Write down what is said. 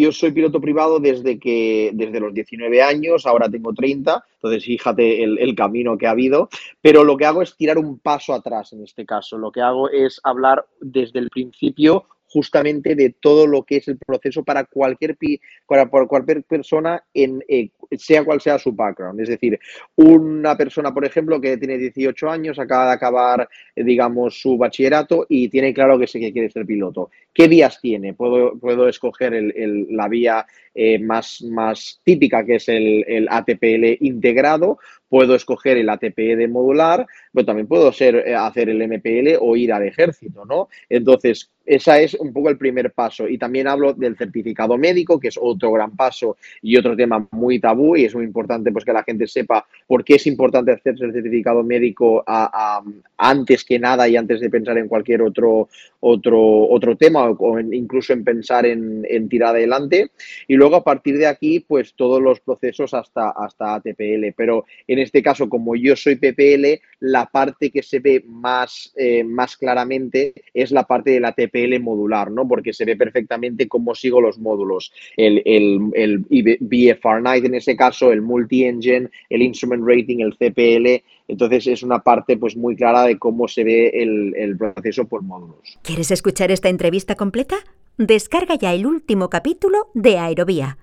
yo soy piloto privado desde que desde los 19 años, ahora tengo 30, entonces fíjate el, el, camino que ha habido, pero lo que hago es tirar un paso atrás en este caso. Lo que hago es hablar desde el principio justamente de todo lo que es el proceso para cualquier, para cualquier persona, en, eh, sea cual sea su background. Es decir, una persona, por ejemplo, que tiene 18 años, acaba de acabar, eh, digamos, su bachillerato y tiene claro que sé que quiere ser piloto. ¿Qué vías tiene? Puedo, puedo escoger el, el, la vía eh, más, más típica, que es el, el ATPL integrado, puedo escoger el ATP de modular, pero también puedo ser, eh, hacer el MPL o ir al ejército, ¿no? Entonces, ese es un poco el primer paso. Y también hablo del certificado médico, que es otro gran paso y otro tema muy tabú y es muy importante pues, que la gente sepa por qué es importante hacerse el certificado médico a, antes que nada y antes de pensar en cualquier otro, otro, otro tema o en, incluso en pensar en, tirar adelante. Y luego a partir de aquí, pues todos los procesos hasta, hasta ATPL. Pero este caso, como yo soy PPL, la parte que se ve más, eh, más claramente es la parte del ATPL modular, ¿no? Porque se ve perfectamente cómo sigo los módulos. El, el, el BFR Night en ese caso, el multi-engine, el instrument rating, el CPL. Entonces es una parte pues muy clara de cómo se ve el, el proceso por módulos. ¿Quieres escuchar esta entrevista completa? Descarga ya el último capítulo de Aerovía